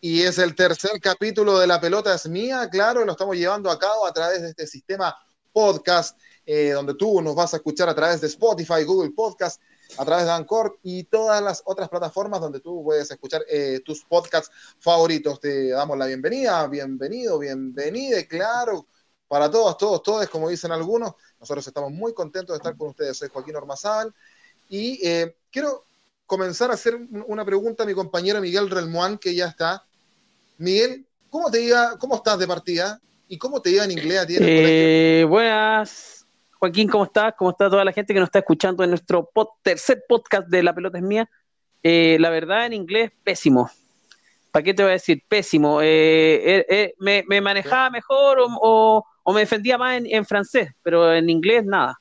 Y es el tercer capítulo de La Pelota es Mía, claro, lo estamos llevando a cabo a través de este sistema podcast, eh, donde tú nos vas a escuchar a través de Spotify, Google Podcast, a través de Anchor y todas las otras plataformas donde tú puedes escuchar eh, tus podcasts favoritos. Te damos la bienvenida, bienvenido, bienvenida, claro, para todos, todos, todos, como dicen algunos. Nosotros estamos muy contentos de estar con ustedes. Soy Joaquín Ormazábal y eh, quiero comenzar a hacer una pregunta a mi compañero Miguel Relmuán, que ya está. Miguel, ¿cómo te iba, cómo estás de partida? ¿Y cómo te iba en inglés a ti eh, Buenas, Joaquín, ¿cómo estás? ¿Cómo está toda la gente que nos está escuchando en nuestro tercer podcast de La Pelota es Mía? Eh, la verdad, en inglés, pésimo. ¿Para qué te voy a decir? Pésimo. Eh, me, manejaba mejor o, me defendía más en, francés, pero en inglés nada.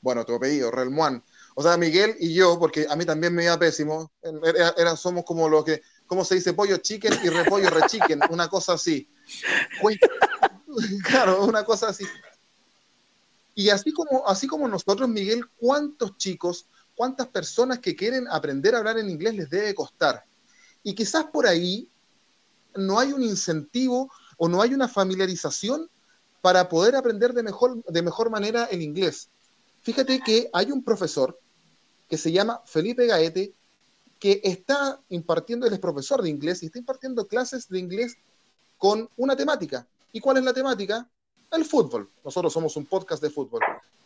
Bueno, tu apellido, Relmuán. O sea, Miguel y yo, porque a mí también me iba pésimo, era, somos como los que, ¿cómo se dice? Pollo chicken y repollo rechicken, una cosa así. Claro, una cosa así. Y así como, así como nosotros, Miguel, ¿cuántos chicos, cuántas personas que quieren aprender a hablar en inglés les debe costar? Y quizás por ahí no hay un incentivo o no hay una familiarización para poder aprender de mejor, de mejor manera el inglés. Fíjate que hay un profesor que se llama Felipe Gaete, que está impartiendo, él es profesor de inglés y está impartiendo clases de inglés con una temática. ¿Y cuál es la temática? El fútbol. Nosotros somos un podcast de fútbol.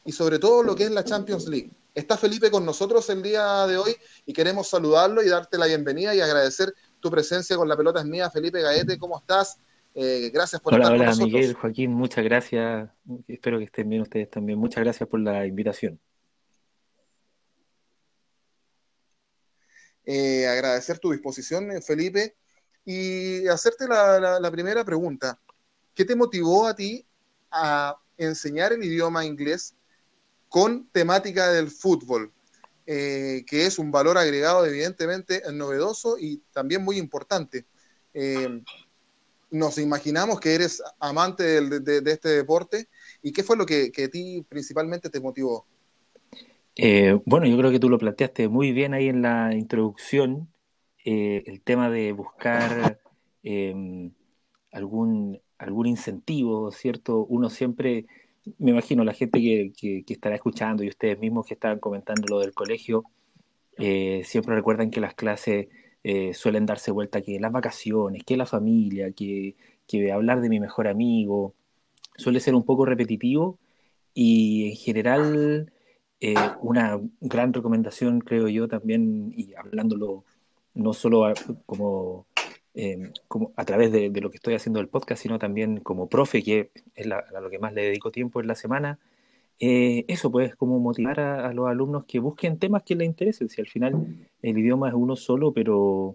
Y sobre todo lo que es la Champions League. Está Felipe con nosotros el día de hoy y queremos saludarlo y darte la bienvenida y agradecer tu presencia con la pelota es mía. Felipe Gaete, ¿cómo estás? Eh, gracias por estar con nosotros. Hola, Miguel, Joaquín, muchas gracias. Espero que estén bien ustedes también. Muchas gracias por la invitación. Eh, agradecer tu disposición, eh, Felipe, y hacerte la, primera pregunta. ¿Qué te motivó a ti a enseñar el idioma inglés con temática del fútbol? Eh, que es un valor agregado evidentemente novedoso y también muy importante. nos imaginamos que eres amante de, este deporte y qué fue lo que, que a ti principalmente te motivó. Eh, bueno, yo creo que tú lo planteaste muy bien ahí en la introducción, eh, el tema de buscar em, algún, algún incentivo, ¿cierto? Uno siempre, me imagino la gente que, que, estará escuchando y ustedes mismos que estaban comentando lo del colegio, eh, siempre recuerdan que las clases suelen darse vuelta que las vacaciones, que la familia, que, que hablar de mi mejor amigo, suele ser un poco repetitivo y en general eh, una gran recomendación, creo yo, también, y hablándolo no solo como, eh, como a través de, lo que estoy haciendo del podcast, sino también como profe, que es a lo que más le dedico tiempo en la semana, eh, eso pues como motivar a, los alumnos que busquen temas que les interesen, si al final el idioma es uno solo, pero,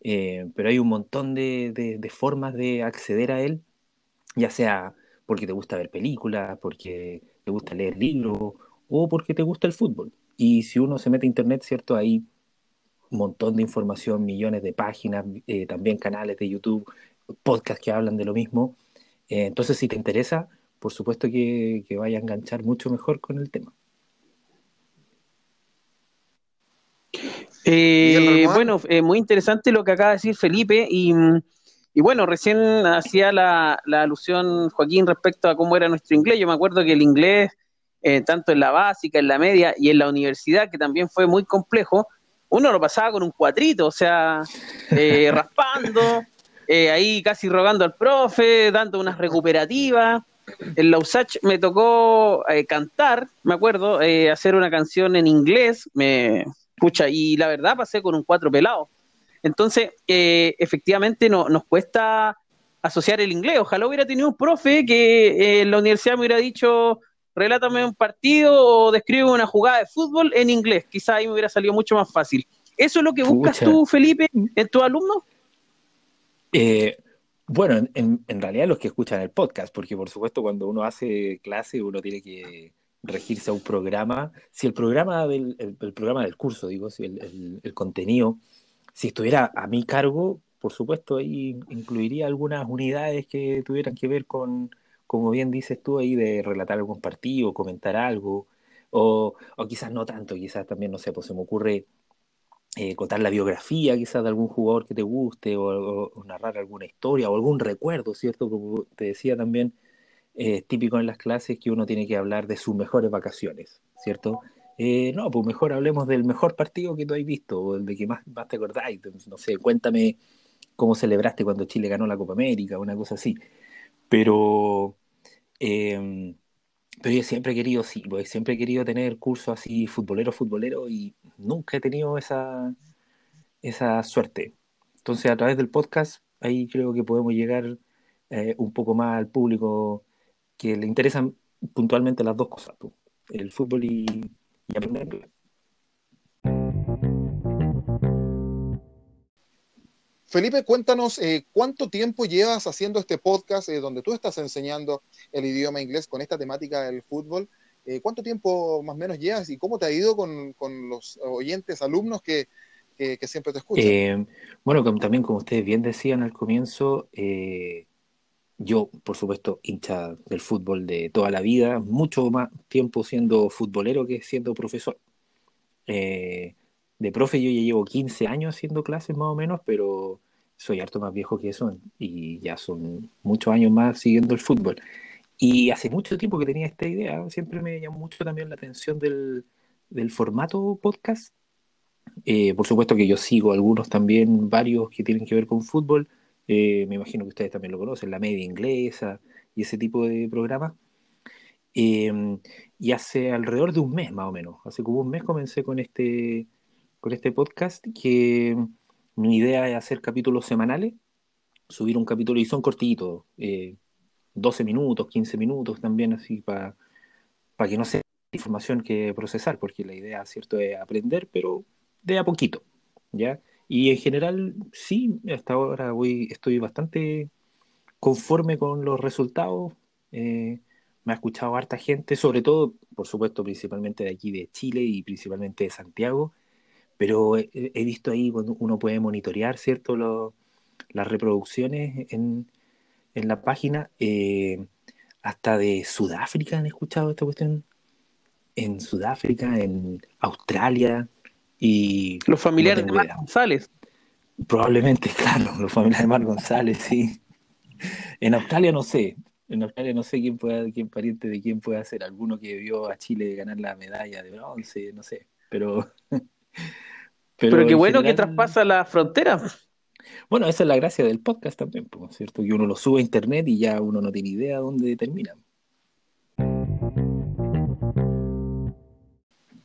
pero hay un montón de formas de acceder a él, ya sea porque te gusta ver películas, porque te gusta leer libros, o porque te gusta el fútbol. Y si uno se mete a internet, ¿cierto? Hay un montón de información, millones de páginas, eh, también canales de YouTube, podcasts que hablan de lo mismo. Eh, entonces, si te interesa, por supuesto que, vaya a enganchar mucho mejor con el tema. Eh, bueno, muy interesante lo que acaba de decir Felipe y, bueno, recién hacía la, la, alusión Joaquín respecto a cómo era nuestro inglés. Yo me acuerdo que el inglés eh, tanto en la básica, en la media y en la universidad, que también fue muy complejo, uno lo pasaba con un cuatrito, o sea, eh, raspando, eh, ahí casi rogando al profe, dando unas recuperativas. En la USACH me tocó cantar, me acuerdo, hacer una canción en inglés, me escucha, y la verdad pasé con un cuatro pelado. Entonces, efectivamente no, nos cuesta asociar el inglés. Ojalá hubiera tenido un profe que en la universidad me hubiera dicho, relátame un partido o describe una jugada de fútbol en inglés. Quizá ahí me hubiera salido mucho más fácil. ¿Eso es lo que buscas tú, Felipe, en tu alumno? Eh, Bueno, en, en, realidad los que escuchan el podcast, porque por supuesto cuando uno hace clase uno tiene que regirse a un programa. Si el programa del, el, el programa del curso, digo, si el, el, contenido, si estuviera a mi cargo, por supuesto ahí incluiría algunas unidades que tuvieran que ver con, como bien dices tú ahí, de relatar algún partido, comentar algo, o, o quizás no tanto, quizás también, no sé, pues se me ocurre eh, contar la biografía quizás de algún jugador que te guste o, narrar alguna historia o algún recuerdo, ¿cierto? Como te decía también, eh, típico en las clases que uno tiene que hablar de sus mejores vacaciones, ¿cierto? Eh, no, pues mejor hablemos del mejor partido que tú has visto o el de que más, más te acordáis. No sé, cuéntame cómo celebraste cuando Chile ganó la Copa América, una cosa así. Pero, eh, pero yo siempre he querido, sí, pues siempre he querido tener cursos así, futbolero, futbolero, y nunca he tenido esa, esa suerte. Entonces, a través del podcast, ahí creo que podemos llegar eh, un poco más al público que le interesan puntualmente las dos cosas, el fútbol y, y aprender. Felipe, cuéntanos eh, cuánto tiempo llevas haciendo este podcast eh, donde tú estás enseñando el idioma inglés con esta temática del fútbol. Eh, ¿Cuánto tiempo más o menos llevas y cómo te ha ido con, con los oyentes, alumnos que, que, siempre te escuchan? Eh, bueno, también como ustedes bien decían al comienzo, yo, por supuesto, hincha del fútbol de toda la vida, mucho más tiempo siendo futbolero que siendo profesor. De profe yo ya llevo 15 años haciendo clases más o menos, pero soy harto más viejo que eso y ya son muchos años más siguiendo el fútbol. Y hace mucho tiempo que tenía esta idea, siempre me llamó mucho también la atención del, del formato podcast. Eh, por supuesto que yo sigo algunos también, varios que tienen que ver con fútbol. Eh, me imagino que ustedes también lo conocen, la media inglesa y ese tipo de programas. Eh, y hace alrededor de un mes más o menos, hace como un mes comencé con este, con este podcast que mi idea es hacer capítulos semanales, subir un capítulo y son cortitos, eh, 12 minutos, 15 minutos también, así para pa que no sea información que procesar, porque la idea, ¿cierto?, es aprender, pero de a poquito, ¿ya? Y en general, sí, hasta ahora voy, estoy bastante conforme con los resultados. Eh, me ha escuchado harta gente, sobre todo, por supuesto, principalmente de aquí de Chile y principalmente de Santiago, pero he, he visto ahí cuando uno puede monitorear, ¿cierto?, Lo, las reproducciones en, en la página, eh, hasta de Sudáfrica han escuchado esta cuestión. En Sudáfrica, en Australia y... Los familiares no de Mar González. Probablemente, claro, los familiares de Mar González, sí. En Australia no sé, en Australia no sé quién puede, quién pariente de quién puede ser, alguno que vio a Chile ganar la medalla de bronce, no sé, pero... Pero, pero qué bueno general... que traspasa la frontera. Bueno, esa es la gracia del podcast también, ¿cierto? Que uno lo sube a internet y ya uno no tiene idea dónde termina.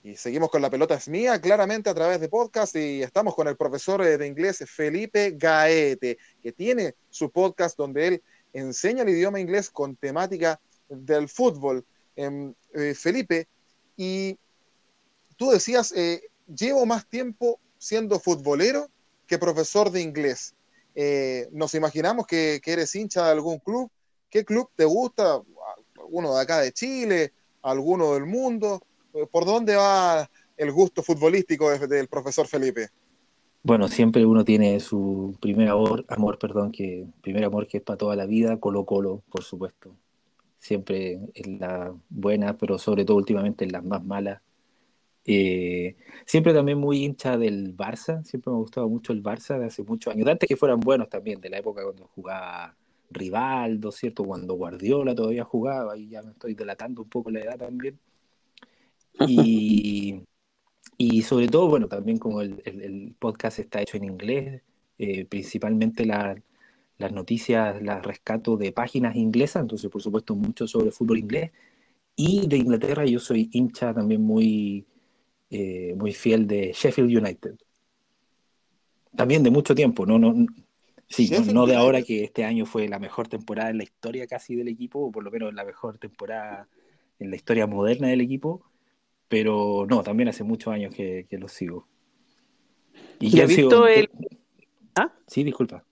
Y seguimos con la pelota es mía, claramente a través de podcast, y estamos con el profesor de inglés Felipe Gaete, que tiene su podcast donde él enseña el idioma inglés con temática del fútbol. Eh, eh, Felipe, y tú decías, eh, llevo más tiempo siendo futbolero que profesor de inglés. Eh, nos imaginamos que, eres hincha de algún club. ¿Qué club te gusta? ¿Alguno de acá de Chile? ¿Alguno del mundo? ¿Por dónde va el gusto futbolístico del de, profesor Felipe? Bueno, siempre uno tiene su primer amor, amor, perdón, que primer amor que es para toda la vida, Colo Colo, por supuesto. Siempre en la buena, pero sobre todo últimamente en las más malas. Eh, siempre también muy hincha del Barça, siempre me ha gustado mucho el Barça de hace muchos años, antes que fueran buenos también, de la época cuando jugaba Rivaldo, ¿cierto? Cuando Guardiola todavía jugaba, y ya me estoy delatando un poco la edad también. Y, y sobre todo, bueno, también como el, el, el podcast está hecho en inglés, eh, principalmente la, las noticias las rescato de páginas inglesas, entonces por supuesto mucho sobre fútbol inglés. Y de Inglaterra yo soy hincha también muy eh, muy fiel de Sheffield United. También de mucho tiempo, no, no, sí, no, no, de ahora que este año fue la mejor temporada en la historia casi del equipo, o por lo menos la mejor temporada en la historia moderna del equipo, pero no, también hace muchos años que, que lo sigo. ¿Y, ¿Y ha visto el... ¿Ah? Sí, disculpa.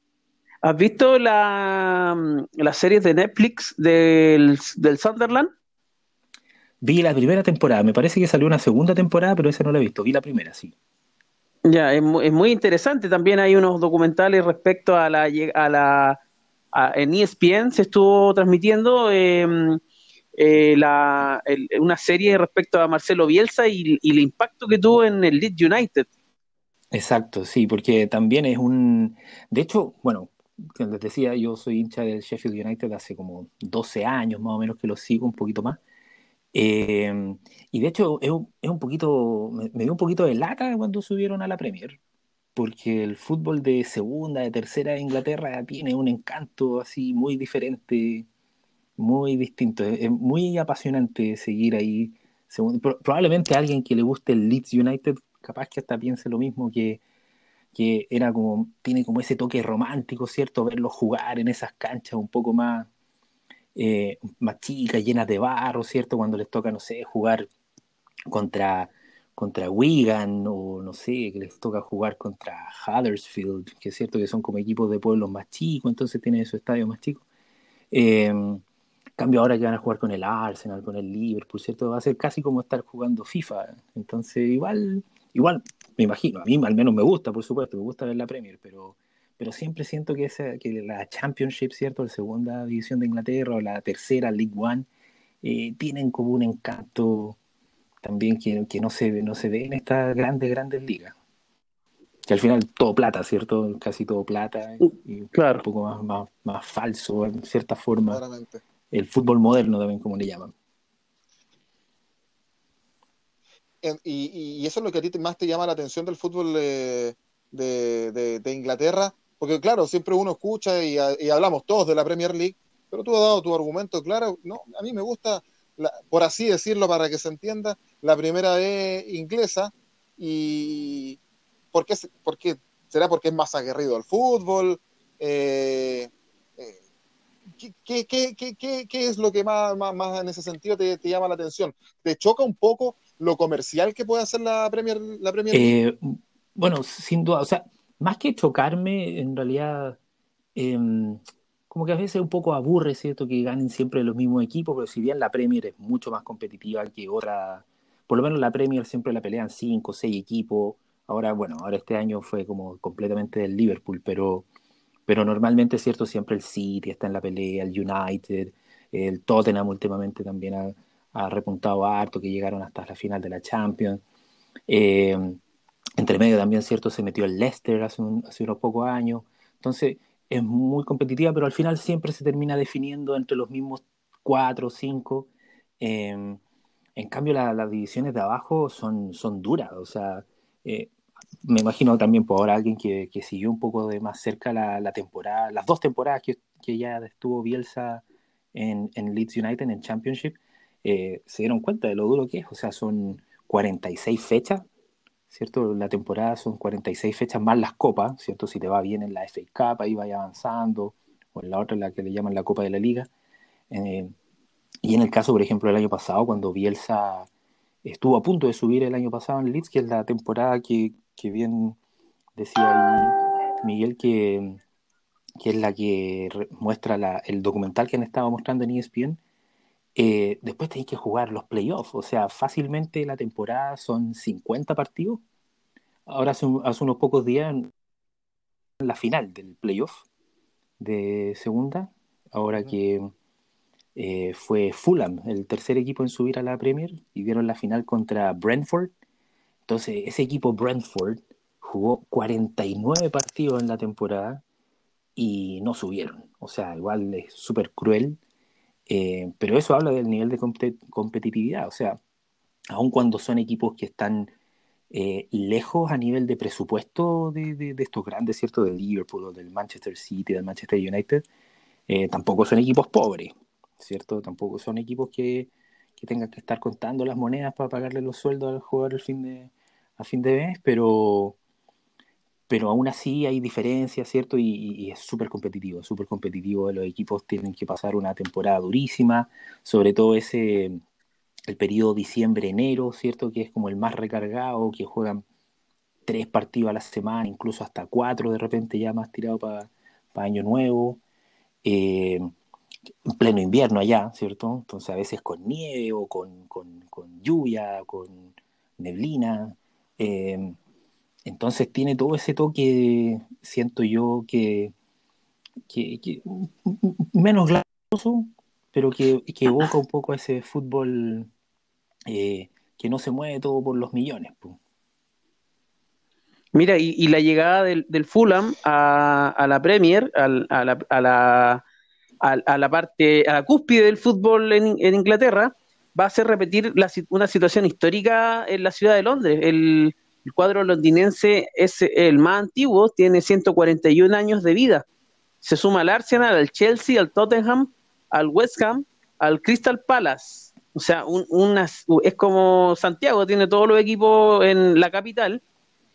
¿Has visto la, las series de Netflix del, del Sunderland? Vi la primera temporada, me parece que salió una segunda temporada, pero esa no la he visto, vi la primera, sí. Ya, es, es muy interesante. También hay unos documentales respecto a la, a la en ESPN se estuvo transmitiendo em, eh, la, una serie respecto a Marcelo Bielsa y, el impacto que tuvo en el Leeds United. Exacto, sí, porque también es un... De hecho, bueno, les decía, yo soy hincha del Sheffield United hace como 12 años más o menos que lo sigo, un poquito más. Em, y de hecho es un, poquito, me, dio un poquito de lata cuando subieron a la Premier, porque el fútbol de segunda, de tercera de Inglaterra tiene un encanto así muy diferente, muy distinto. Es, muy apasionante seguir ahí. probablemente alguien que le guste el Leeds United, capaz que hasta piense lo mismo que, que era como, tiene como ese toque romántico, ¿cierto? Verlo jugar en esas canchas un poco más eh, más chicas, llenas de barro, ¿cierto? Cuando les toca, no sé, jugar contra, contra Wigan o no sé, que les toca jugar contra Huddersfield, que es cierto que son como equipos de pueblos más chicos, entonces tienen su estadio más chico. Eh, cambio ahora que van a jugar con el Arsenal, con el Liverpool, ¿cierto? Va a ser casi como estar jugando FIFA. Entonces, igual, igual, me imagino, a mí al menos me gusta, por supuesto, me gusta ver la Premier, pero pero siempre siento que, esa, que la Championship, ¿cierto? La segunda división de Inglaterra o la tercera, League One, eh, tienen como un encanto también que, que, no, se, no se ve en estas grandes, grandes ligas. Que al final todo plata, ¿cierto? Casi todo plata y claro. un poco más, más, más falso, en cierta forma. Claramente. El fútbol moderno también, como le llaman. Y, y, eso es lo que a ti más te llama la atención del fútbol de, de, de Inglaterra, porque claro, siempre uno escucha y, hablamos todos de la Premier League, pero tú has dado tu argumento claro. No, a mí me gusta, por así decirlo, para que se entienda, la primera vez inglesa y ¿por qué, será porque es más aguerrido el fútbol. Eh, eh, ¿qué, qué, es lo que más, más, en ese sentido te, llama la atención? ¿Te choca un poco lo comercial que puede hacer la Premier, la Premier League? Eh, bueno, sin duda, o sea, más que chocarme, en realidad, em, como que a veces un poco aburre, ¿cierto? Que ganen siempre los mismos equipos, pero si bien la Premier es mucho más competitiva que otra, por lo menos la Premier siempre la pelean cinco, seis equipos. Ahora, bueno, ahora este año fue como completamente del Liverpool, pero, pero normalmente, ¿cierto? Siempre el City está en la pelea, el United, el Tottenham últimamente también ha, ha repuntado harto, que llegaron hasta la final de la Champions. Eh, entre medio también, ¿cierto? Se metió el Leicester hace, hace unos pocos años. Entonces, es muy competitiva, pero al final siempre se termina definiendo entre los mismos cuatro o cinco. Em, en cambio, las divisiones de abajo son, son duras. O sea, eh, me imagino también por ahora alguien que, que, siguió un poco de más cerca la, la temporada, las dos temporadas que, que, ya estuvo Bielsa en, en Leeds United en Championship, eh, se dieron cuenta de lo duro que es. O sea, son 46 fechas ¿cierto? La temporada son 46 fechas más las copas, ¿cierto? Si te va bien en la FA Cup, ahí vaya avanzando, o en la otra, la que le llaman la Copa de la Liga. Eh, y en el caso, por ejemplo, del año pasado, cuando Bielsa estuvo a punto de subir el año pasado en Leeds, que es la temporada que, que bien decía ahí Miguel, que, que es la que muestra el documental que han estado mostrando en ESPN, eh, después tenéis que jugar los playoffs, o sea, fácilmente la temporada son 50 partidos. Ahora hace, unos pocos días, la final del playoff de segunda, ahora que eh, fue Fulham, el tercer equipo en subir a la Premier, y vieron la final contra Brentford. Entonces, ese equipo Brentford jugó 49 partidos en la temporada y no subieron. O sea, igual es súper cruel eh, pero eso habla del nivel de competitividad, o sea, aun cuando son equipos que están eh, lejos a nivel de presupuesto de, estos grandes, ¿cierto? Del Liverpool, o del Manchester City, del Manchester United, eh, tampoco son equipos pobres, ¿cierto? Tampoco son equipos que, que, tengan que estar contando las monedas para pagarle los sueldos al jugador al fin de, a fin de mes, pero, pero aún así hay diferencias, ¿cierto? Y, es súper competitivo, súper competitivo. Los equipos tienen que pasar una temporada durísima, sobre todo ese, el periodo diciembre-enero, ¿cierto? Que es como el más recargado, que juegan tres partidos a la semana, incluso hasta cuatro de repente ya más tirado para Año Nuevo, eh, en pleno invierno allá, ¿cierto? Entonces a veces con nieve o con, lluvia, con neblina. Eh, entonces tiene todo ese toque, siento yo, que, que, menos glorioso, pero que, evoca un poco ese fútbol eh, que no se mueve todo por los millones. Mira, y, la llegada del, Fulham a, la Premier, a, la, a, la, a, la, parte, a la cúspide del fútbol en, Inglaterra, va a hacer repetir una situación histórica en la ciudad de Londres. El, el, cuadro londinense es el más antiguo, tiene 141 años de vida. Se suma al Arsenal, al Chelsea, al Tottenham, al West Ham, al Crystal Palace. O sea, es como Santiago, tiene todos los equipos en la capital,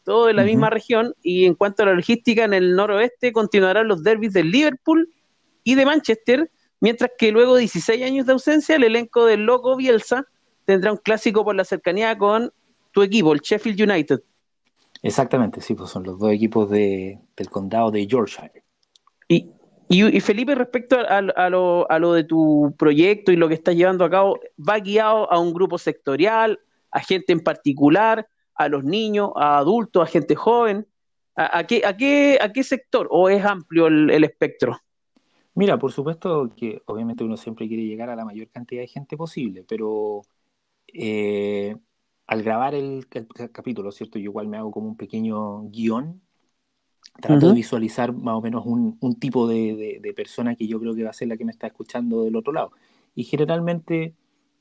todo en la misma región, y en cuanto a la logística, en el noroeste continuarán los derbis de Liverpool y de Manchester, mientras que luego de 16 años de ausencia, el elenco del Loco Bielsa tendrá un clásico por la cercanía con tu equipo, el Sheffield United. Exactamente, sí, pues son los dos equipos de, del condado de Yorkshire. Y, y, Felipe, respecto a, lo, a, lo, de tu proyecto y lo que estás llevando a cabo, ¿va guiado a un grupo sectorial, a gente en particular, a los niños, a adultos, a gente joven? ¿A, qué, a, qué, a qué sector o es amplio el, espectro? Mira, por supuesto que obviamente uno siempre quiere llegar a la mayor cantidad de gente posible, pero eh, al grabar el, el, capítulo, ¿cierto? Yo igual me hago como un pequeño guion Trato de visualizar más o menos un, un tipo de, de, persona que yo creo que va a ser la que me está escuchando del otro lado. Y generalmente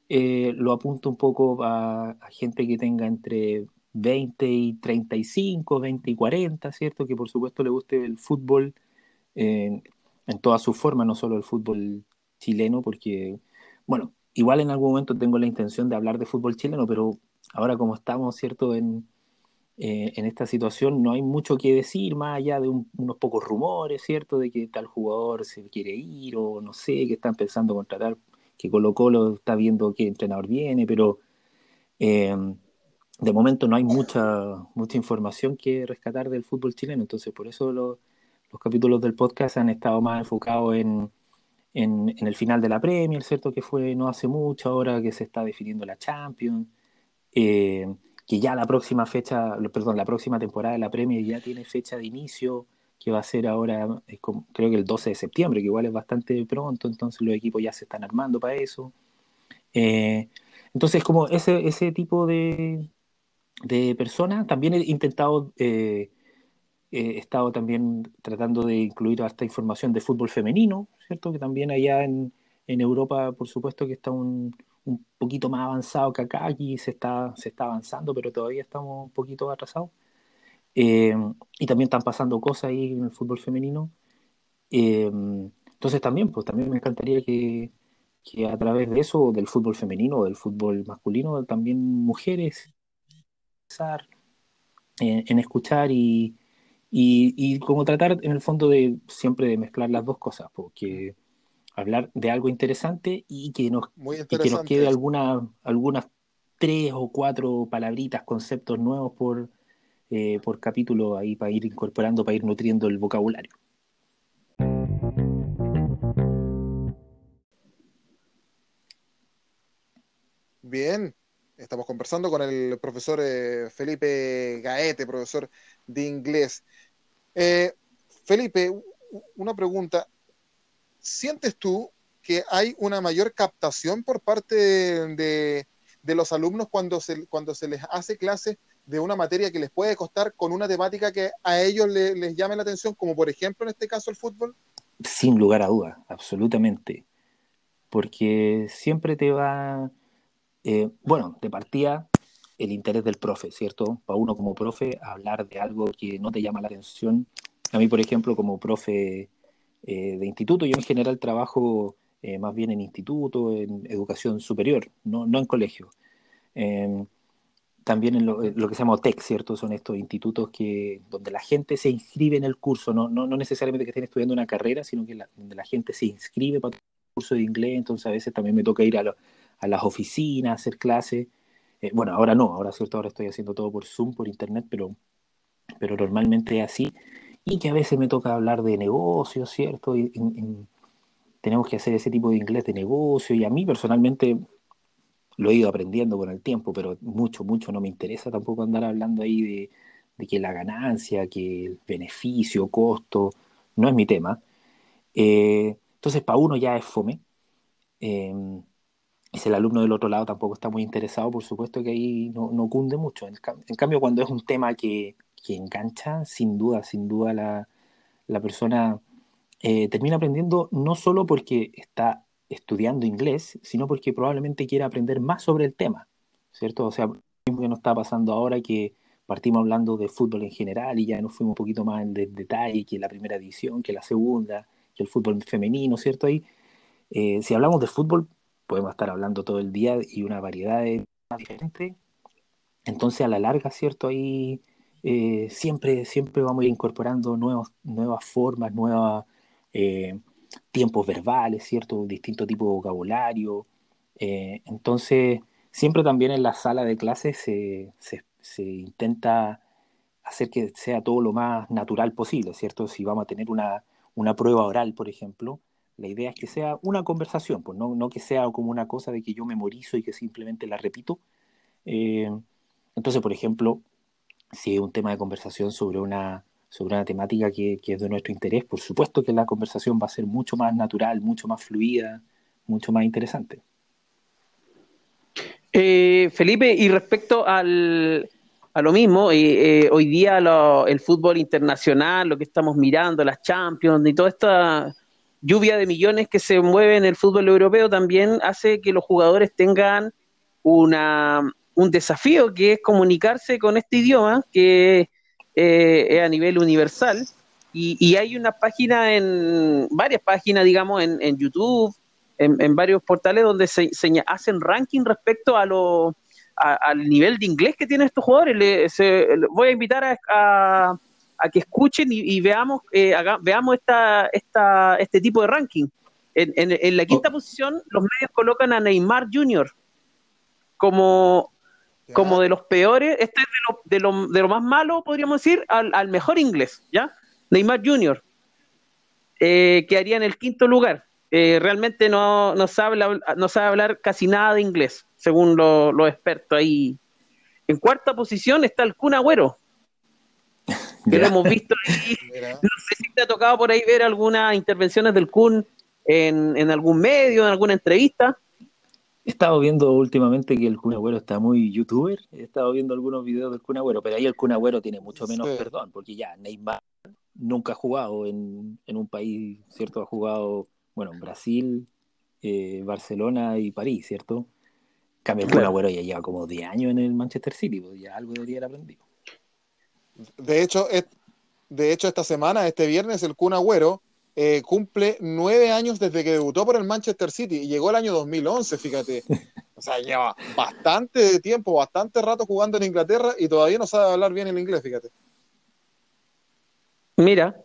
eh, lo apunto un poco a, gente que tenga entre 20 y 35, 20 y 40, ¿cierto? Que por supuesto le guste el fútbol en todas sus formas, no solo el fútbol chileno, porque, bueno, igual en algún momento tengo la intención de hablar de fútbol chileno, pero ahora como estamos, ¿cierto? En, eh, en esta situación no hay mucho que decir más allá de unos pocos rumores, ¿cierto? De que tal jugador se quiere ir o no sé, que están pensando contratar, que Colo Colo está viendo qué entrenador viene, pero em, de momento no hay mucha, mucha información que rescatar del fútbol chileno, entonces por eso los capítulos del podcast han estado más enfocados en, en, el final de la Premier, ¿cierto? Que fue no hace mucho, ahora que se está definiendo la Champions. Eh, que ya la próxima fecha, perdón, la próxima temporada de la Premier ya tiene fecha de inicio, que va a ser ahora, creo que el 12 de septiembre, que igual es bastante pronto, entonces los equipos ya se están armando para eso. Eh, entonces, como ese, ese tipo de, de personas, también he intentado, eh, he estado también tratando de incluir esta información de fútbol femenino, ¿cierto? Que también allá en, en Europa, por supuesto que está un, un poquito más avanzado que acá, aquí se está, se está avanzando, pero todavía estamos un poquito atrasados. Eh, y también están pasando cosas ahí en el fútbol femenino. Eh, entonces también, pues también me encantaría que, que, a través de eso, del fútbol femenino o del fútbol masculino, también mujeres en, en escuchar y, y, y, como tratar en el fondo de siempre de mezclar las dos cosas, porque hablar de algo interesante y que nos, que nos quede alguna, algunas tres o cuatro palabritas, conceptos nuevos por, eh, por capítulo ahí para ir incorporando, para ir nutriendo el vocabulario. Bien, estamos conversando con el profesor eh, Felipe Gaete, profesor de inglés. Eh, Felipe, una pregunta. ¿Sientes tú que hay una mayor captación por parte de, los alumnos cuando se, cuando se les hace clase de una materia que les puede costar con una temática que a ellos les llame la atención, como por ejemplo en este caso el fútbol? Sin lugar a duda, absolutamente. Porque siempre te va, eh, bueno, de partida el interés del profe, ¿cierto? Para uno como profe, hablar de algo que no te llama la atención. A mí, por ejemplo, como profe eh, de instituto. Yo en general trabajo eh, más bien en instituto, en educación superior, no, no en colegio. Em, también en lo, que se llama TEC, ¿cierto? Son estos institutos que, donde la gente se inscribe en el curso, no, no, no necesariamente que estén estudiando una carrera, sino que donde la gente se inscribe para el curso de inglés, entonces a veces también me toca ir a, a las oficinas, hacer clases. Eh, bueno, ahora no, ahora cierto, ahora estoy haciendo todo por Zoom, por internet, pero, pero normalmente es así. Y que a veces me toca hablar de negocios, ¿cierto? Y, tenemos que hacer ese tipo de inglés de negocio y a mí personalmente lo he ido aprendiendo con el tiempo, pero mucho, mucho no me interesa tampoco andar hablando ahí de, de que la ganancia, que el beneficio, costo, no es mi tema. Eh, entonces, para uno ya es fome. Eh, si el alumno del otro lado tampoco está muy interesado, por supuesto que ahí no, no cunde mucho. En, cambio, cuando es un tema que, que engancha, sin duda, sin duda la, la persona eh, termina aprendiendo no solo porque está estudiando inglés, sino porque probablemente quiere aprender más sobre el tema, ¿cierto? O sea, lo mismo que nos está pasando ahora que partimos hablando de fútbol en general y ya nos fuimos un poquito más en detalle que la primera edición, que la segunda, que el fútbol femenino, ¿cierto? Ahí, eh, si hablamos de fútbol, podemos estar hablando todo el día y una variedad de diferentes. Entonces, a la larga, ¿cierto? Ahí eh, siempre, siempre vamos a ir incorporando nuevos, nuevas formas, nuevas eh, tiempos verbales, ¿cierto? Distintos tipos de vocabulario. entonces, siempre también en la sala de clases se, se, intenta hacer que sea todo lo más natural posible, ¿cierto? Si vamos a tener una, una prueba oral, por ejemplo, la idea es que sea una conversación, pues no, no que sea como una cosa de que yo memorizo y que simplemente la repito. Eh, entonces, por ejemplo, si es un tema de conversación sobre una, sobre una temática que, que, es de nuestro interés, por supuesto que la conversación va a ser mucho más natural, mucho más fluida, mucho más interesante. Eh, Felipe, y respecto al, a lo mismo, eh, hoy día el fútbol internacional, lo que estamos mirando, las Champions y toda esta lluvia de millones que se mueve en el fútbol europeo también hace que los jugadores tengan una, un desafío que es comunicarse con este idioma que eh, es a nivel universal. Y, hay una página en, varias páginas, digamos, en, en YouTube, en, varios portales donde se, hacen ranking respecto a los al nivel de inglés que tienen estos jugadores. Le, voy a invitar a, a, que escuchen y, veamos eh, veamos esta, esta, este tipo de ranking. En, en, la quinta oh. posición, los medios colocan a Neymar Jr. como, como de los peores, este es de lo, de lo, de lo más malo, podríamos decir, al, al mejor inglés, ¿ya? Neymar Jr. Eh, quedaría en el quinto lugar. Eh, realmente no, no, sabe, no sabe hablar casi nada de inglés según los expertos ahí. En cuarta posición está el Kun Agüero, que lo hemos visto ahí. No sé si te ha tocado por ahí ver algunas intervenciones del Kun en, en algún medio, en alguna entrevista. He estado viendo últimamente que el Kun Agüero está muy youtuber, he estado viendo algunos videos del Kun Agüero, pero ahí el Kun Agüero tiene mucho menos perdón, porque ya Neymar nunca ha jugado en, en, un país, ¿cierto? Ha jugado, bueno, en Brasil, eh, Barcelona y París, ¿cierto? Cambio, el Agüero ya lleva como 10 años en el Manchester City, pues ya algo debería haber aprendido. De hecho, de hecho, esta semana, este viernes, el Kun Agüero eh, cumple nueve años desde que debutó por el Manchester City y llegó el año 2011, fíjate. O sea, lleva bastante tiempo, bastante rato jugando en Inglaterra y todavía no sabe hablar bien el inglés, fíjate. Mira,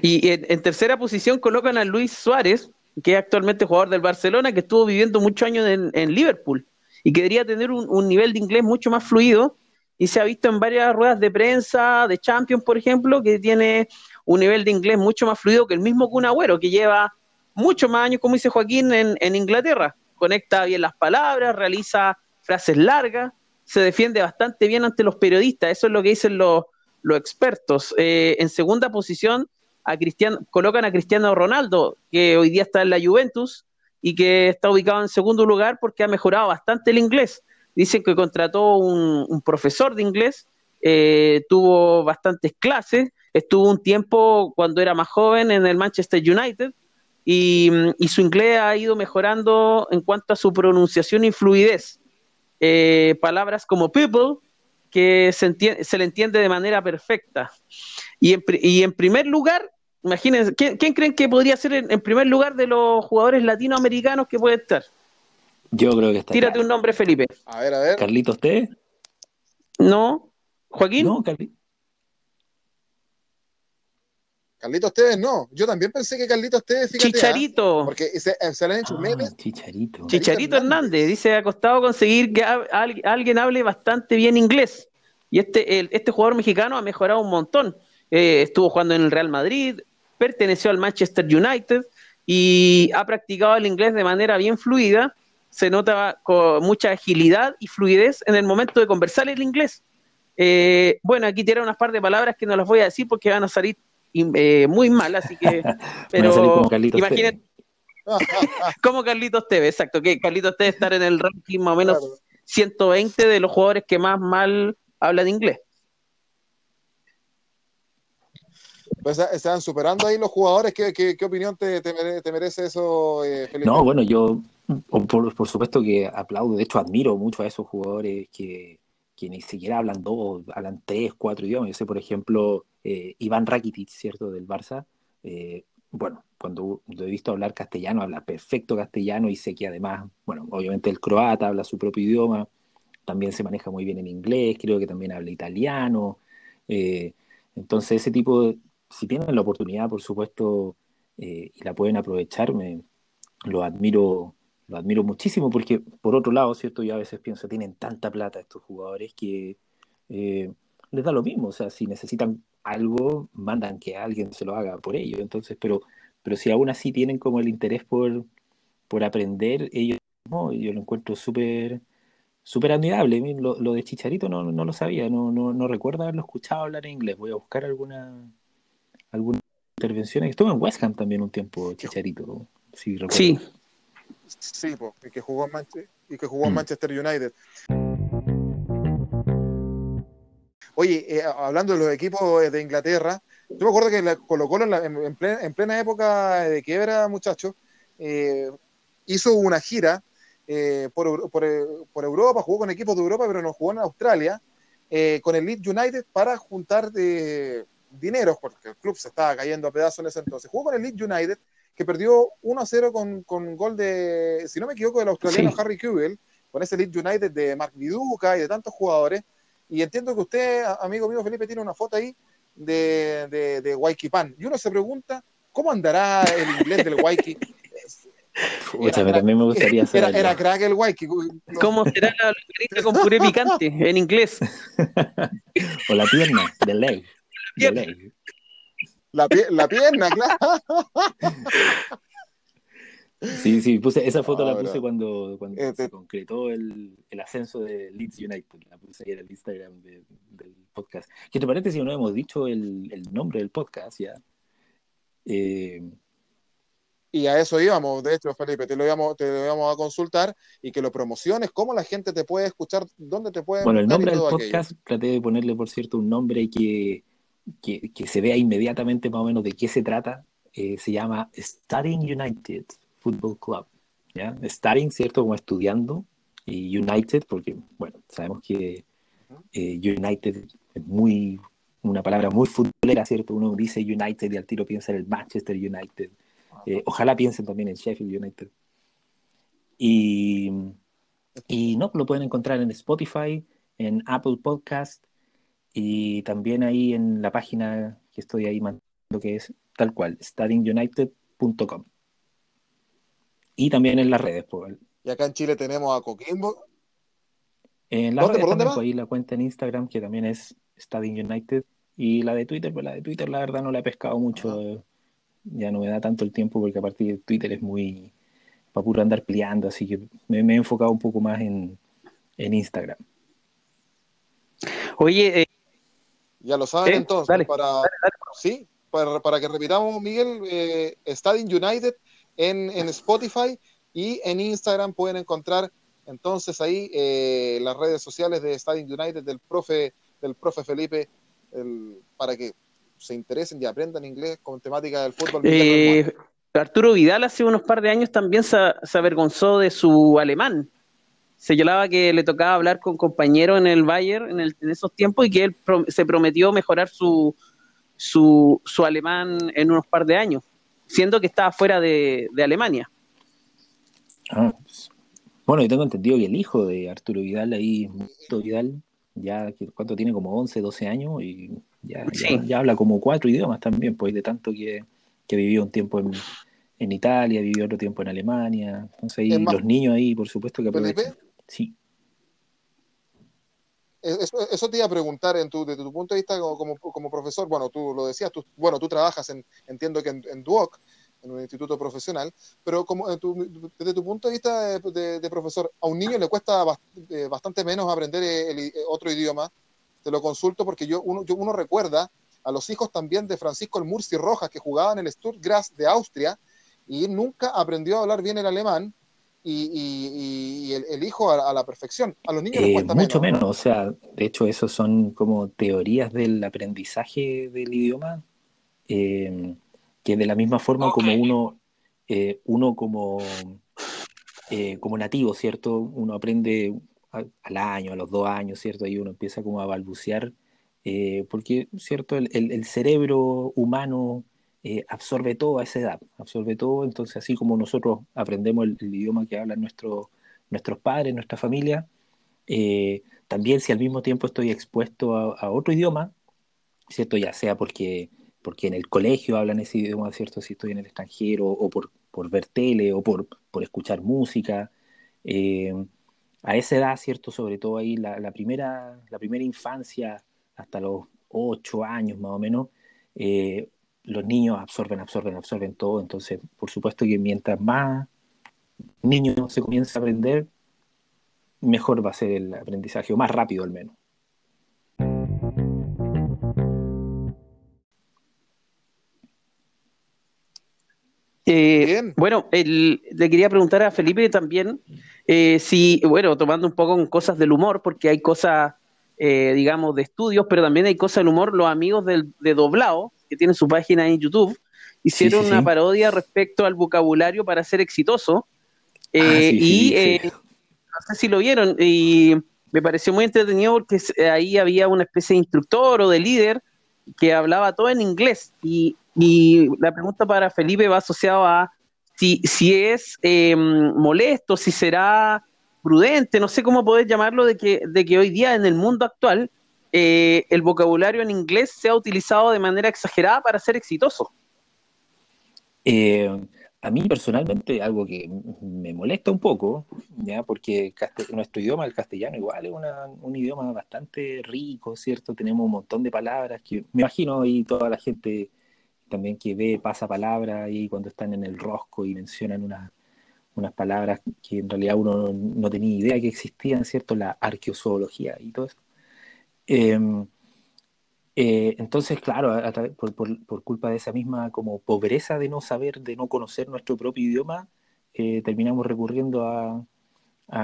y en, tercera posición colocan a Luis Suárez, que es actualmente jugador del Barcelona, que estuvo viviendo muchos años en Liverpool y que debería tener un, nivel de inglés mucho más fluido. Y se ha visto en varias ruedas de prensa, de Champions, por ejemplo, que tiene un nivel de inglés mucho más fluido que el mismo Kun Agüero, que lleva muchos más años, como dice Joaquín, en, Inglaterra. Conecta bien las palabras, realiza frases largas, se defiende bastante bien ante los periodistas. Eso es lo que dicen los, los expertos. Eh, en segunda posición, a Cristiano, colocan a Cristiano Ronaldo, que hoy día está en la Juventus, y que está ubicado en segundo lugar porque ha mejorado bastante el inglés. Dicen que contrató un, profesor de inglés, eh, tuvo bastantes clases, estuvo un tiempo cuando era más joven en el Manchester United y, su inglés ha ido mejorando en cuanto a su pronunciación y fluidez. Eh, palabras como people, que se, se, le entiende de manera perfecta. Y en, y en primer lugar, Imagínense, ¿quién, creen que podría ser en, primer lugar de los jugadores latinoamericanos que puede estar? Yo creo que está. Tírate un nombre, Felipe. A ver, a ver. ¿Carlitos T? No. ¿Joaquín? No, Carlitos. Carlitos Tevez no. Yo también pensé que Carlitos Tevez, fíjate, ¿ah? Chicharito. porque se, se, le han hecho ah, memes. Chicharito. Chicharito Hernández. Dice, ha costado conseguir que alguien hable bastante bien inglés. Y este, el, este jugador mexicano ha mejorado un montón eh, estuvo jugando en el Real Madrid, perteneció al Manchester United y ha practicado el inglés de manera bien fluida. Se nota con mucha agilidad y fluidez en el momento de conversar el inglés. Eh, bueno, aquí tiene unas par de palabras que no las voy a decir porque van a salir eh, muy mal, así que. Pero imagínate. como Carlitos TV, exacto, que Carlitos TV estar en el ranking más o menos 120 de los jugadores que más mal hablan inglés. Pues están superando ahí los jugadores. ¿Qué, qué, opinión te, te, merece eso, eh, Felipe? No, bueno, yo por, por, supuesto que aplaudo, de hecho admiro mucho a esos jugadores que, que ni siquiera hablan dos, hablan tres, cuatro idiomas. Yo sé, por ejemplo, eh, Iván Rakitic, ¿cierto? Del Barça. Eh, bueno, cuando lo he visto hablar castellano, habla perfecto castellano y sé que además, bueno, obviamente el croata habla su propio idioma, también se maneja muy bien en inglés, creo que también habla italiano. Eh, entonces, ese tipo, si tienen la oportunidad, por supuesto, y la pueden aprovechar, me, lo admiro lo admiro muchísimo porque, por otro lado, ¿cierto? Yo a veces pienso, tienen tanta plata estos jugadores que eh, les da lo mismo, o sea, si necesitan algo, mandan que alguien se lo haga por ellos, entonces, pero, pero si aún así tienen como el interés por, por aprender, ellos no, yo lo encuentro súper súper admirable. Lo, lo, de Chicharito no, no lo sabía, no, no, no, recuerdo haberlo escuchado hablar en inglés. Voy a buscar alguna alguna intervención. Estuvo en West Ham también un tiempo, Chicharito. sí, sí, Sí, y que jugó en, y que jugó en mm. Manchester United. Oye, eh, hablando de los equipos de Inglaterra, yo me acuerdo que Colo Colo en, plena, época de quiebra, muchachos, eh, hizo una gira eh, por, por, Europa, jugó con equipos de Europa, pero no jugó en Australia, con el Leeds United para juntar dinero, porque el club se estaba cayendo a pedazos en ese entonces. Jugó con el Leeds United que perdió 1 a 0 con, con gol de, si no me equivoco, del australiano Harry Kewell, con ese Leeds United de Mark Viduca y de tantos jugadores. Y entiendo que usted, amigo mío Felipe, tiene una foto ahí de, de, de Pan. Y uno se pregunta, ¿cómo andará el inglés del Waiki? a mí me gustaría saber. Era, crack el Waiki. ¿Cómo será la longaniza con puré picante en inglés? o la pierna, the leg. The leg. La, la pierna, claro. Sí, sí, puse, esa foto la puse cuando, cuando este se concretó el, el, ascenso de Leeds United. La puse ahí en el Instagram del podcast. Que te parece si no hemos dicho el, el nombre del podcast ya. Eh, y a eso íbamos, de hecho, Felipe, te lo íbamos, te lo íbamos a consultar y que lo promociones, cómo la gente te puede escuchar, dónde te puede Bueno, el nombre del podcast, traté de ponerle, por cierto, un nombre que que, se vea inmediatamente más o menos de qué se trata, eh, se llama Studying United Football Club. ¿ya? Studying, ¿cierto? Como estudiando, y United, porque, bueno, sabemos que eh, United es muy una palabra muy futbolera, ¿cierto? Uno dice United y al tiro piensa en el Manchester United. Eh, ojalá piensen también en Sheffield United. Y, y no, lo pueden encontrar en Spotify, en Apple Podcast, y también ahí en la página que estoy ahí mandando, que es tal cual, studyingunited.com. Y también en las redes. Pues. Y acá en Chile tenemos a Coquimbo. En la redes también, pues, ahí la cuenta en Instagram, que también es Studying United. Y la de Twitter, pues la de Twitter la verdad no la he pescado mucho. Ya no me da tanto el tiempo porque a partir de Twitter es muy para puro andar peleando, así que me, he enfocado un poco más en, en Instagram. Oye, eh, ya lo saben entonces. para, Sí, para, para, que repitamos, Miguel, eh, United en, en, Spotify y en Instagram pueden encontrar entonces ahí eh, las redes sociales de Stadium United del profe, del profe Felipe para que se interesen y aprendan inglés con temática del fútbol. Eh, Arturo Vidal hace unos par de años también se, se avergonzó de su alemán se hablaba que le tocaba hablar con compañeros en el Bayern en, esos tiempos y que él se prometió mejorar su, su, su, alemán en unos par de años, siendo que estaba fuera de, Alemania. Ah, pues, bueno, yo tengo entendido que el hijo de Arturo Vidal, ahí, Vidal, ya, ¿cuánto tiene? Como 11, 12 años y ya, ya, habla como cuatro idiomas también, pues de tanto que, que vivió un tiempo en, en Italia, vivió otro tiempo en Alemania. Entonces, ahí, los niños ahí, por supuesto que aprovechan. Sí. eso, te iba a preguntar en tu, desde tu punto de vista como, como, profesor, bueno, tú lo decías, tú, bueno, tú trabajas en, entiendo que en, en Duoc, en un instituto profesional, pero como desde tu punto de vista de, profesor, a un niño le cuesta eh, bastante menos aprender el, otro idioma, te lo consulto porque yo uno, yo, uno recuerda a los hijos también de Francisco el Murci Rojas, que jugaba en el Stuttgart de Austria, y nunca aprendió a hablar bien el alemán, y, el, hijo a, la perfección. A los niños les eh, cuesta mucho menos. O sea, de hecho, eso son como teorías del aprendizaje del idioma, eh, que de la misma forma como uno, eh, uno como, como nativo, ¿cierto? Uno aprende al año, a los dos años, ¿cierto? Ahí uno empieza como a balbucear, porque, ¿cierto? El, el cerebro humano eh, absorbe todo a esa edad, absorbe todo, entonces así como nosotros aprendemos el, idioma que hablan nuestros padres, nuestra familia, eh, también si al mismo tiempo estoy expuesto a, otro idioma, ¿cierto? Ya sea porque, porque en el colegio hablan ese idioma, ¿cierto? Si estoy en el extranjero, o por, por ver tele, o por, por escuchar música. Eh, a esa edad, ¿cierto? Sobre todo ahí la, primera, la primera infancia, hasta los ocho años más o menos, los niños absorben, absorben, absorben todo. Entonces, por supuesto que mientras más niños se comienza a aprender, mejor va a ser el aprendizaje, o más rápido al menos. Eh, bueno, le quería preguntar a Felipe también eh, si, bueno, tomando un poco con cosas del humor, porque hay cosas, eh, digamos, de estudios, pero también hay cosas del humor, los amigos del, de doblado, que tiene su página en YouTube, hicieron una parodia respecto al vocabulario para ser exitoso. Eh, ah, y eh, no sé si lo vieron, y me pareció muy entretenido porque ahí había una especie de instructor o de líder que hablaba todo en inglés. Y, la pregunta para Felipe va asociado a si, si es eh, molesto, si será prudente, no sé cómo poder llamarlo, de que, de que hoy día en el mundo actual eh, el vocabulario en inglés se ha utilizado de manera exagerada para ser exitoso. Eh, a mí personalmente algo que me molesta un poco, ya porque nuestro idioma, el castellano, igual es un idioma bastante rico, ¿cierto? Tenemos un montón de palabras que me imagino y toda la gente también que ve pasa palabras ahí cuando están en el rosco y mencionan unas unas palabras que en realidad uno no tenía idea que existían, ¿cierto? La arqueozoología y todo eso. Em, eh, entonces, claro, por, culpa de esa misma como pobreza de no saber, de no conocer nuestro propio idioma, eh, terminamos recurriendo a,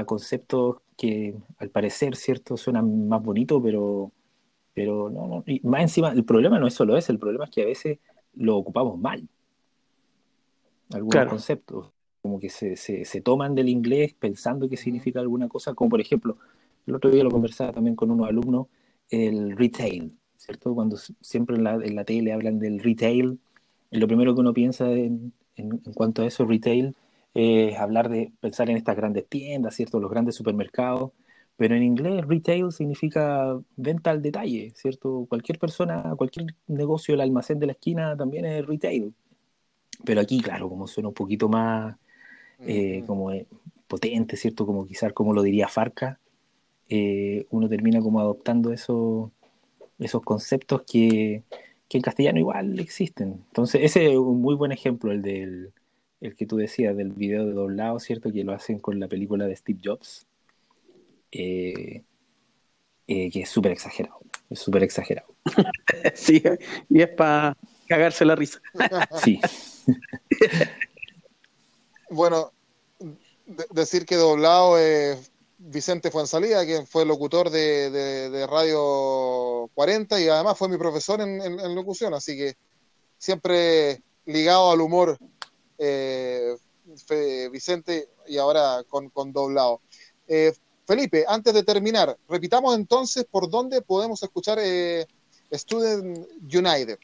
conceptos que al parecer, ¿cierto?, suenan más bonitos, pero, pero no, no. Y más encima, el problema no es solo ese, el problema es que a veces lo ocupamos mal. Algunos conceptos, como que se, se, se toman del inglés pensando que significa alguna cosa, como por ejemplo, el otro día lo conversaba también con unos alumnos, el retail, ¿cierto? Cuando siempre en la, en la tele hablan del retail, lo primero que uno piensa en, en, cuanto a eso, retail, es hablar de pensar en estas grandes tiendas, ¿cierto? Los grandes supermercados, pero en inglés retail significa venta al detalle, ¿cierto? Cualquier persona, cualquier negocio, el almacén de la esquina también es retail. Pero aquí, claro, como suena un poquito más eh, como eh, potente, ¿cierto? Como quizás como lo diría Farca, eh, uno termina como adoptando esos, esos conceptos que, en castellano igual existen. Entonces, ese es un muy buen ejemplo, el del el que tú decías del video de doblado, ¿cierto? Que lo hacen con la película de Steve Jobs, eh, eh, que es súper exagerado, es súper exagerado. sí, y es para cagarse la risa. sí. bueno, decir que doblado es Vicente Fuensalida, quien fue locutor de, Radio 40 y además fue mi profesor en, locución, así que siempre ligado al humor eh, Vicente y ahora con, doblado. Eh, Felipe, antes de terminar, repitamos entonces por dónde podemos escuchar eh, Student United.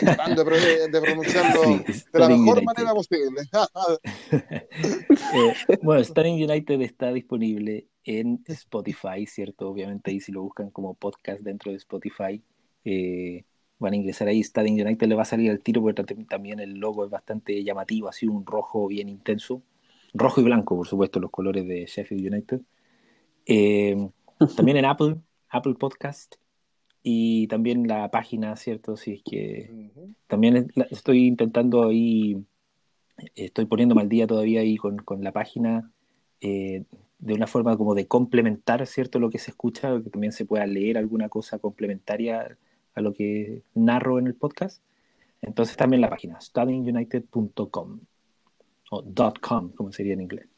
tratando de, pronunciarlo de la mejor manera posible. bueno, Student United está disponible en Spotify, ¿cierto? Obviamente ahí si lo buscan como podcast dentro de Spotify, eh, van a ingresar ahí. Stadium United le va a salir al tiro porque también el logo es bastante llamativo, así un rojo bien intenso. Rojo y blanco, por supuesto, los colores de Sheffield United. Eh, también en Apple, Apple Podcast y también la página, ¿cierto? Si es que también estoy intentando ahí, estoy poniéndome al día todavía ahí con, la página eh, de una forma como de complementar, ¿cierto? Lo que se escucha, que también se pueda leer alguna cosa complementaria a lo que narro en el podcast. Entonces también la página, studyingunited.com o .com, como sería en inglés.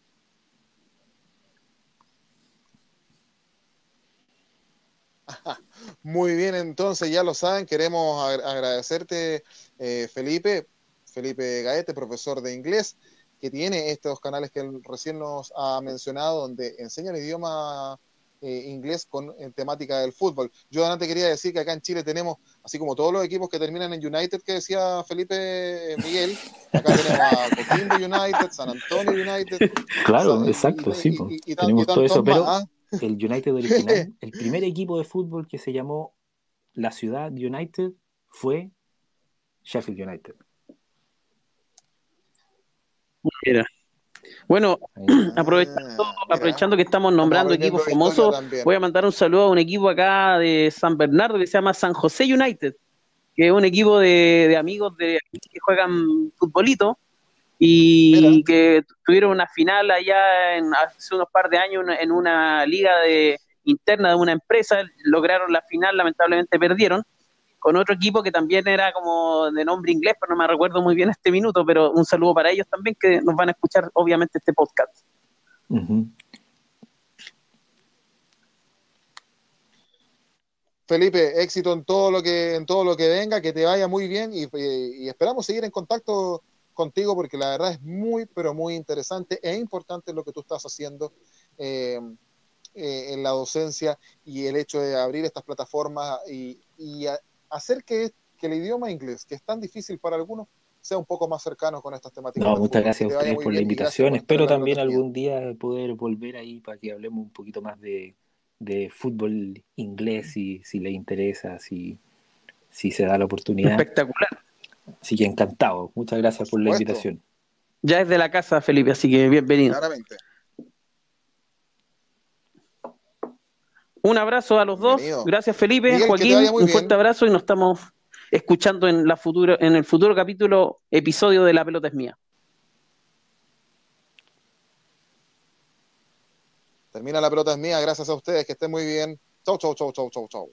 Muy bien, entonces ya lo saben, queremos agradecerte, eh, Felipe, Felipe Gaete, profesor de inglés, que tiene estos canales que él recién nos ha mencionado, donde enseña el idioma eh, inglés con temática del fútbol. Yo antes quería decir que acá en Chile tenemos, así como todos los equipos que terminan en United, que decía Felipe Miguel, acá tenemos a Coquimbo United, San Antonio United. Claro, exacto, sí. tenemos todo eso, pero ¿ah? El United original, el primer equipo de fútbol que se llamó la ciudad United fue Sheffield United. Mira. Bueno, aprovechando, aprovechando que estamos nombrando equipos famosos, voy a mandar un saludo a un equipo acá de San Bernardo que se llama San José United, que es un equipo de, amigos de que juegan futbolito y que tuvieron una final allá en, hace unos par de años en una liga de interna de una empresa, lograron la final, lamentablemente perdieron, con otro equipo que también era como de nombre inglés, pero no me recuerdo muy bien este minuto, pero un saludo para ellos también que nos van a escuchar obviamente este podcast. Felipe, éxito en todo lo que en todo lo que venga, que te vaya muy bien y, esperamos seguir en contacto contigo porque la verdad es muy pero muy interesante e importante lo que tú estás haciendo eh, eh, en la docencia y el hecho de abrir estas plataformas y, y hacer que, el idioma inglés, que es tan difícil para algunos, sea un poco más cercano con estas temáticas. No, muchas gracias a ustedes por la invitación. Espero también algún día poder volver ahí para que hablemos un poquito más de, fútbol inglés, si, si le interesa, si, si se da la oportunidad. Espectacular. Así que encantado. Muchas gracias por, la invitación. Ya es de la casa, Felipe, así que bienvenido. Claramente. Un abrazo a los dos. Gracias, Felipe. Joaquín, un fuerte abrazo y nos estamos escuchando en, la futuro, en el futuro capítulo, episodio de La pelota es mía. Termina La pelota es mía. Gracias a ustedes. Que estén muy bien. Chau, chau, chau, chau, chau, chau.